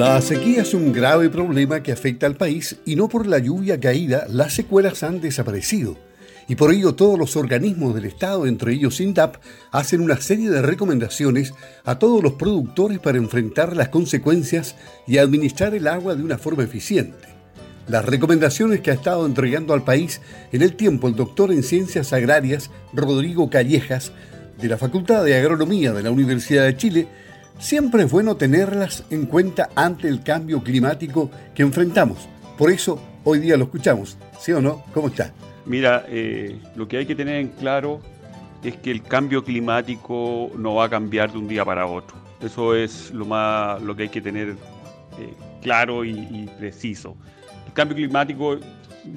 La sequía es un grave problema que afecta al país y no por la lluvia caída las secuelas han desaparecido. Y por ello todos los organismos del Estado, entre ellos INDAP, hacen una serie de recomendaciones a todos los productores para enfrentar las consecuencias y administrar el agua de una forma eficiente. Las recomendaciones que ha estado entregando al país en el tiempo el doctor en Ciencias Agrarias Rodrigo Callejas de la Facultad de Agronomía de la Universidad de Chile Siempre es bueno tenerlas en cuenta ante el cambio climático que enfrentamos. Por eso hoy día lo escuchamos. ¿Sí o no? ¿Cómo está? Mira, eh, lo que hay que tener en claro es que el cambio climático no va a cambiar de un día para otro. Eso es lo, más, lo que hay que tener eh, claro y, preciso. El cambio climático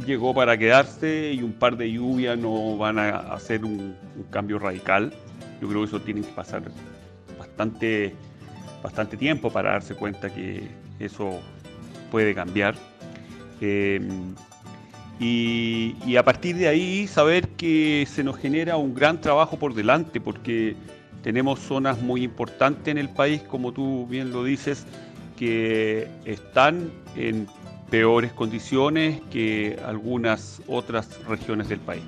llegó para quedarse y un par de lluvias no van a hacer un, un cambio radical. Yo creo que eso tiene que pasar bastante bastante tiempo para darse cuenta que eso puede cambiar. Em, y, a partir de ahí saber que se nos genera un gran trabajo por delante porque tenemos zonas muy importantes en el país, como tú bien lo dices, que están en peores condiciones que algunas otras regiones del país.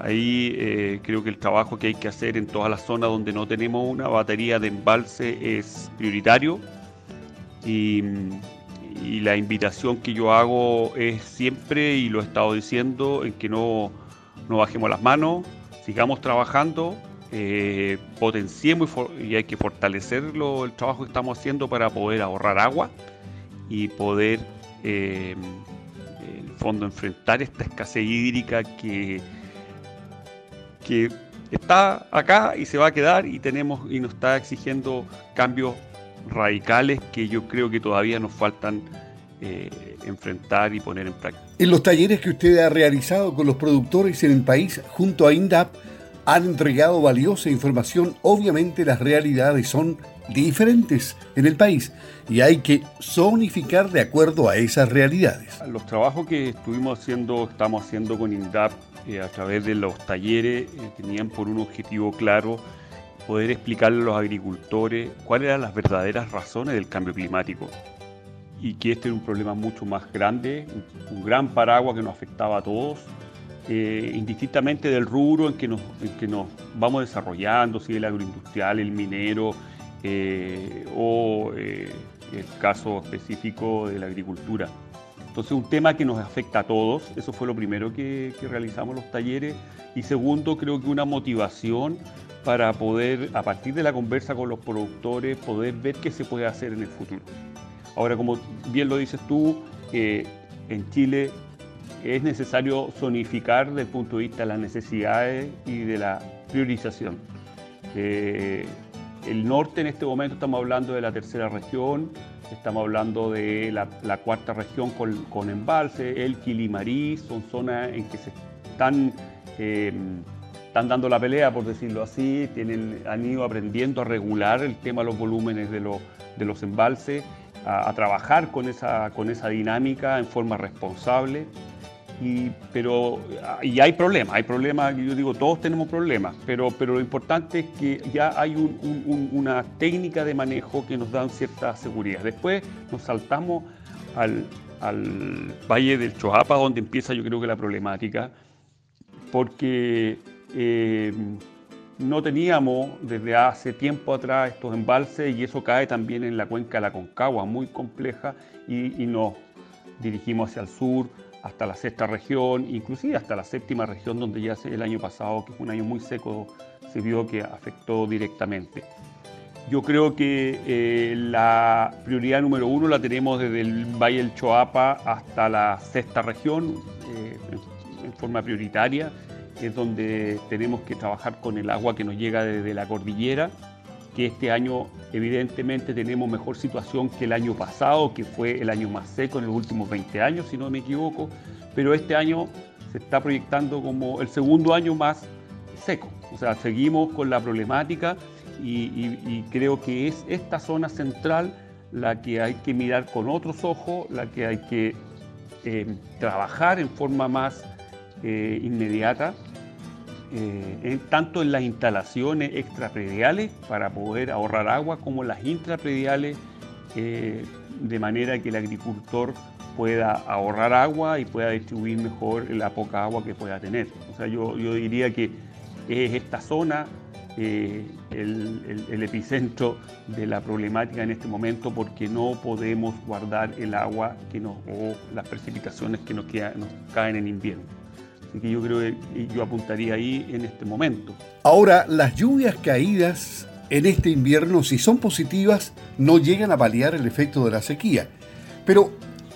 Ahí eh, creo que el trabajo que hay que hacer en todas las zonas donde no tenemos una batería de embalse es prioritario. Y, la invitación que yo hago es siempre, y lo he estado diciendo, en que no, bajemos las manos, sigamos trabajando, eh, potenciemos y, hay que fortalecerlo el trabajo que estamos haciendo para poder ahorrar agua y poder eh, fondo enfrentar esta escasez hídrica que que está acá y se va a quedar y tenemos y nos está exigiendo cambios radicales que yo creo que todavía nos faltan eh, enfrentar y poner en práctica. En los talleres que usted ha realizado con los productores en el país junto a INDAP, han entregado valiosa información. Obviamente las realidades son diferentes en el país y hay que zonificar de acuerdo a esas realidades. Los trabajos que estuvimos haciendo, estamos haciendo con INDAP eh, a través de los talleres, eh, tenían por un objetivo claro poder explicarle a los agricultores cuáles eran las verdaderas razones del cambio climático y que este era un problema mucho más grande, un, gran paraguas que nos afectaba a todos, eh, indistintamente del rubro en que, nos, que nos vamos desarrollando, si el agroindustrial, el minero o el caso específico de la agricultura. Entonces, un tema que nos afecta a todos, eso fue lo primero que, realizamos los talleres. Y segundo, creo que una motivación para poder, a partir de la conversa con los productores, poder ver qué se puede hacer en el futuro. Ahora, como bien lo dices tú, eh, en Chile es necesario zonificar desde el punto de vista de las necesidades y de la priorización. Eh, el norte en este momento estamos hablando de la tercera región, Estamos hablando de la, cuarta región con, embalse, el Quilimarí, son zonas en que se están, em, están dando la pelea, por decirlo así, tienen, han ido aprendiendo a regular el tema de los volúmenes de, de los embalses, a, a, trabajar con esa, con esa dinámica en forma responsable. Y, pero, y hay problemas, hay problemas, yo digo, todos tenemos problemas, pero, pero lo importante es que ya hay una técnica de manejo que nos da cierta seguridad. Después nos saltamos al, Valle del Choapa, donde empieza yo creo que la problemática, porque eh, no teníamos desde hace tiempo atrás estos embalses y eso cae también en la cuenca de la Concagua, muy compleja, y nos dirigimos hacia el sur, hasta la sexta región, inclusive hasta la séptima región, donde ya el año pasado, que fue un año muy seco, se vio que afectó directamente. Yo creo que eh, la prioridad número uno la tenemos desde el Valle del Choapa hasta la sexta región, eh, en forma prioritaria, es donde tenemos que trabajar con el agua que nos llega desde la cordillera, que este año evidentemente tenemos mejor situación que el año pasado, que fue el año más seco en los últimos 20 años, si no me equivoco, pero este año se está proyectando como el segundo año más seco. O sea, seguimos con la problemática y, creo que es esta zona central la que hay que mirar con otros ojos, la que hay que eh, trabajar en forma más eh, inmediata eh, tanto en las instalaciones extraprediales para poder ahorrar agua como las intraprediales de manera que el agricultor pueda ahorrar agua y pueda distribuir mejor la poca agua que pueda tener. O sea, yo, yo diría que es esta zona eh, el, epicentro de la problemática en este momento porque no podemos guardar el agua que nos, o las precipitaciones que nos, nos caen en invierno. Así que yo creo que yo apuntaría ahí en este momento. Ahora, las lluvias caídas en este invierno, si son positivas, no llegan a paliar el efecto de la sequía. Pero,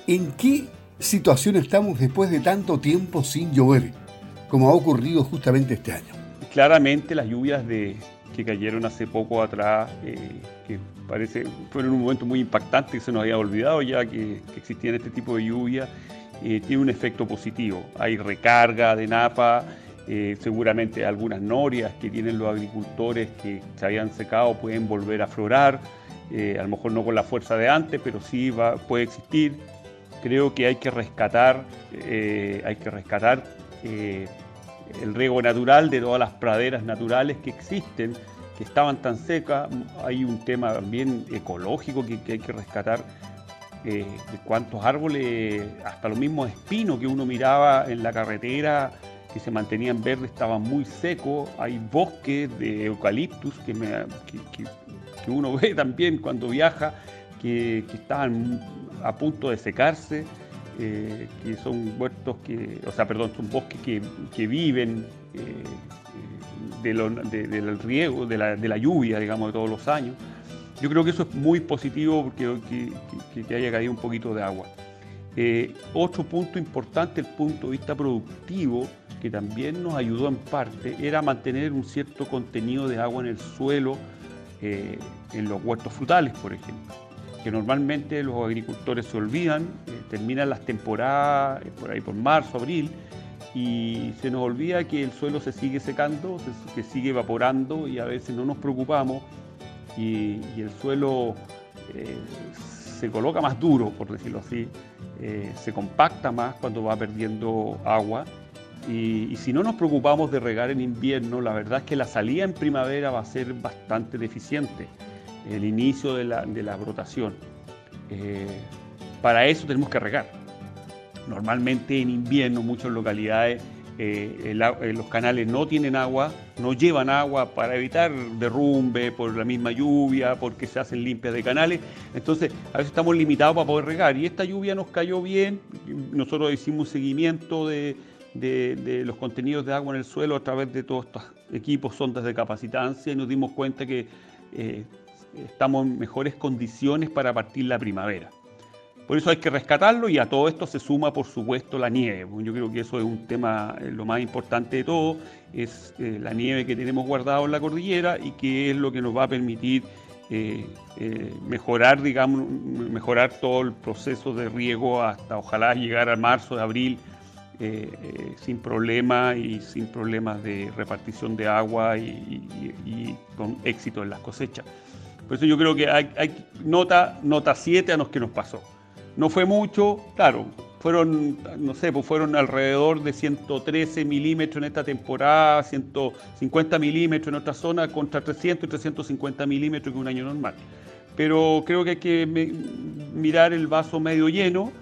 ¿en qué situación estamos después de tanto tiempo sin llover, como ha ocurrido justamente este año? claramente las lluvias de, que cayeron hace poco atrás, eh, que parece fueron un momento muy impactante que se nos había olvidado ya que, existían este tipo de lluvias, eh, tiene un efecto positivo. Hay recarga de napa, eh, seguramente algunas norias que tienen los agricultores que se habían secado pueden volver a aflorar, a lo mejor no con la fuerza de antes, pero sí va, puede existir. Creo que hay que rescatar, hay que rescatar el riego natural de todas las praderas naturales que existen, que estaban tan secas. Hay un tema también ecológico que, hay que rescatar, eh, de cuántos árboles, hasta los mismos espinos que uno miraba en la carretera, que se mantenían verdes, estaban muy secos. Hay bosques de eucaliptus que, uno ve también cuando viaja, que estaban a punto de secarse. Eh, que son huertos que, o sea, perdón, son bosques que, viven eh, del riego, de la, lluvia, digamos, de todos los años. Yo creo que eso es muy positivo porque que, haya caído un poquito de agua. Eh, otro punto importante, el punto de vista productivo, que también nos ayudó en parte, era mantener un cierto contenido de agua en el suelo en los huertos frutales, por ejemplo que normalmente los agricultores se olvidan, eh, terminan las temporadas eh, por ahí por marzo, abril, y se nos olvida que el suelo se sigue secando, que sigue evaporando y a veces no nos preocupamos y, el suelo eh, se coloca más duro, por decirlo así, se compacta más cuando va perdiendo agua. Y, y, si no nos preocupamos de regar en invierno, la verdad es que la salida en primavera va a ser bastante deficiente el inicio de la, de la brotación. Eh, para eso tenemos que regar. Normalmente en invierno muchas localidades eh, eh, los canales no tienen agua, no llevan agua para evitar derrumbe por la misma lluvia, porque se hacen limpias de canales. Entonces, a veces estamos limitados para poder regar. Y esta lluvia nos cayó bien. Nosotros hicimos seguimiento de, de, los contenidos de agua en el suelo a través de todos estos equipos, sondas de capacitancia, y nos dimos cuenta que estamos en mejores condiciones para partir la primavera. Por eso hay que rescatarlo y a todo esto se suma, por supuesto, la nieve. Yo creo que eso es un tema, eh, lo más importante de todo, es eh, la nieve que tenemos guardado en la cordillera y que es lo que nos va a permitir eh, mejorar, digamos, mejorar todo el proceso de riego hasta ojalá llegar a marzo, de abril, sin problemas y sin problemas de repartición de agua y con éxito en las cosechas. Por eso yo creo que hay, nota, nota 7 a los que nos pasó. No fue mucho, claro, fueron, no sé, pues fueron alrededor de 113 milímetros en esta temporada, 150 milímetros en otra zona, contra 300 y 350 milímetros que un año normal. Pero creo que hay que mirar el vaso medio lleno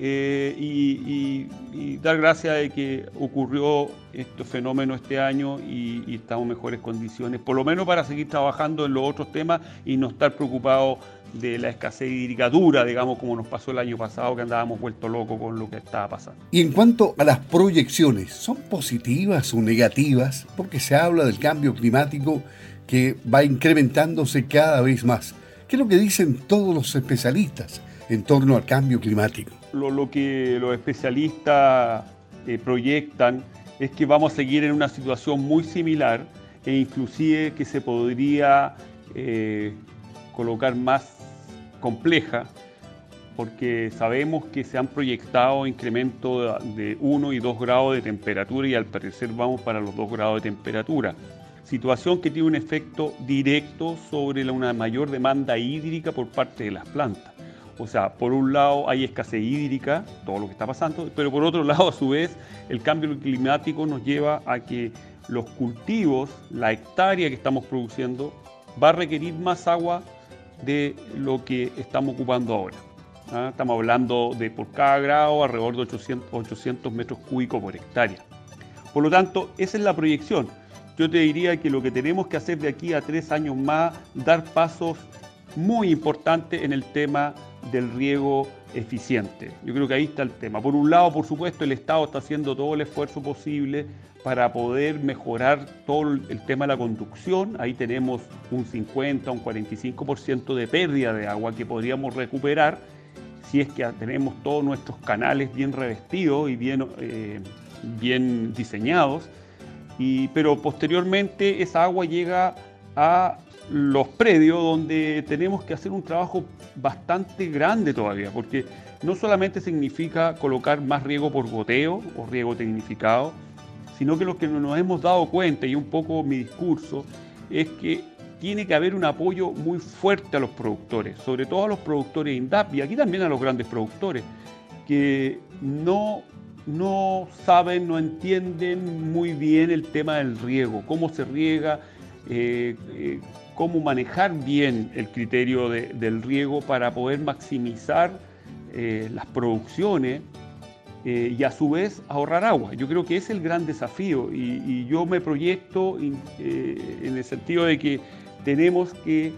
eh, y, dar gracias de que ocurrió este fenómeno este año y, estamos en mejores condiciones, por lo menos para seguir trabajando en los otros temas y no estar preocupados de la escasez hídrica dura, digamos, como nos pasó el año pasado, que andábamos vuelto locos con lo que estaba pasando. Y en cuanto a las proyecciones, ¿son positivas o negativas? Porque se habla del cambio climático que va incrementándose cada vez más. ¿Qué es lo que dicen todos los especialistas en torno al cambio climático? lo, que los especialistas eh, proyectan es que vamos a seguir en una situación muy similar e inclusive que se podría eh, colocar más compleja porque sabemos que se han proyectado incrementos de 1 y 2 grados de temperatura y al parecer vamos para los 2 grados de temperatura. Situación que tiene un efecto directo sobre una mayor demanda hídrica por parte de las plantas. O sea, por un lado hay escasez hídrica, todo lo que está pasando, pero por otro lado, a su vez, el cambio climático nos lleva a que los cultivos, la hectárea que estamos produciendo, va a requerir más agua de lo que estamos ocupando ahora. ¿ah? Estamos hablando de por cada grado alrededor de 800, 800 metros cúbicos por hectárea. Por lo tanto, esa es la proyección. Yo te diría que lo que tenemos que hacer de aquí a tres años más, dar pasos muy importantes en el tema del riego eficiente. Yo creo que ahí está el tema. Por un lado, por supuesto, el Estado está haciendo todo el esfuerzo posible para poder mejorar todo el tema de la conducción. Ahí tenemos un 50, un 45% de pérdida de agua que podríamos recuperar si es que tenemos todos nuestros canales bien revestidos y bien, eh, bien diseñados. Pero posteriormente esa agua llega a los predios donde tenemos que hacer un trabajo bastante grande todavía, porque no solamente significa colocar más riego por goteo o riego tecnificado, sino que lo que nos hemos dado cuenta, y un poco mi discurso, es que tiene que haber un apoyo muy fuerte a los productores, sobre todo a los productores INDAP y aquí también a los grandes productores, que no, no saben, no entienden muy bien el tema del riego, cómo se riega, eh, eh, cómo manejar bien el criterio del riego para poder maximizar eh, las producciones y a su vez ahorrar agua. Yo creo que es el gran desafío y, yo me proyecto eh, en el sentido de que tenemos que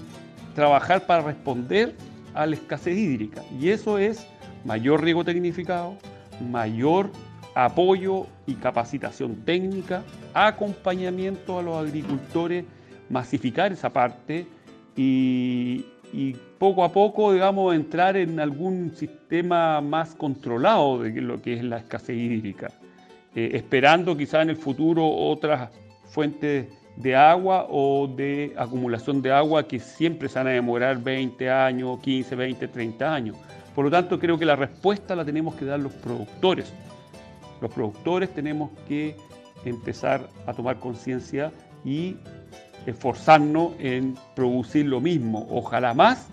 trabajar para responder a la escasez hídrica y eso es mayor riego tecnificado, mayor apoyo y capacitación técnica, acompañamiento a los agricultores masificar esa parte y, poco a poco, digamos, entrar en algún sistema más controlado de lo que es la escasez hídrica, eh, esperando quizá en el futuro otras fuentes de agua o de acumulación de agua que siempre se van a demorar 20 años, 15, 20, 30 años. Por lo tanto, creo que la respuesta la tenemos que dar los productores. Los productores tenemos que empezar a tomar conciencia y esforzarnos en producir lo mismo, ojalá más,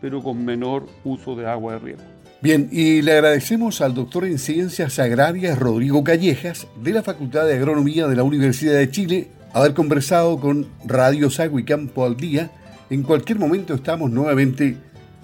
pero con menor uso de agua de riego. Bien, y le agradecemos al doctor en Ciencias Agrarias Rodrigo Callejas de la Facultad de Agronomía de la Universidad de Chile haber conversado con Radio Sago y Campo al Día. En cualquier momento estamos nuevamente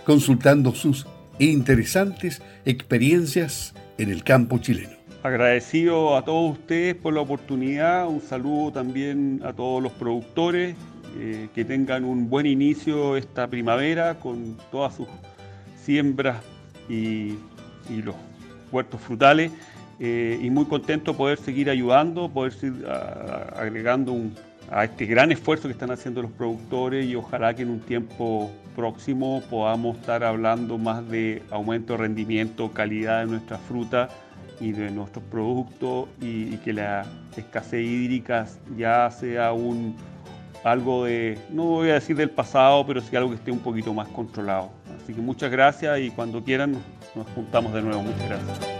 consultando sus interesantes experiencias en el campo chileno. Agradecido a todos ustedes por la oportunidad, un saludo también a todos los productores, eh, que tengan un buen inicio esta primavera con todas sus siembras y, los huertos frutales. Eh, y muy contento poder seguir ayudando, poder seguir agregando a este gran esfuerzo que están haciendo los productores y ojalá que en un tiempo próximo podamos estar hablando más de aumento de rendimiento, calidad de nuestra fruta y de nuestros productos y, que la escasez hídrica ya sea un algo de, no voy a decir del pasado, pero sí algo que esté un poquito más controlado. Así que muchas gracias y cuando quieran nos juntamos de nuevo. Muchas gracias.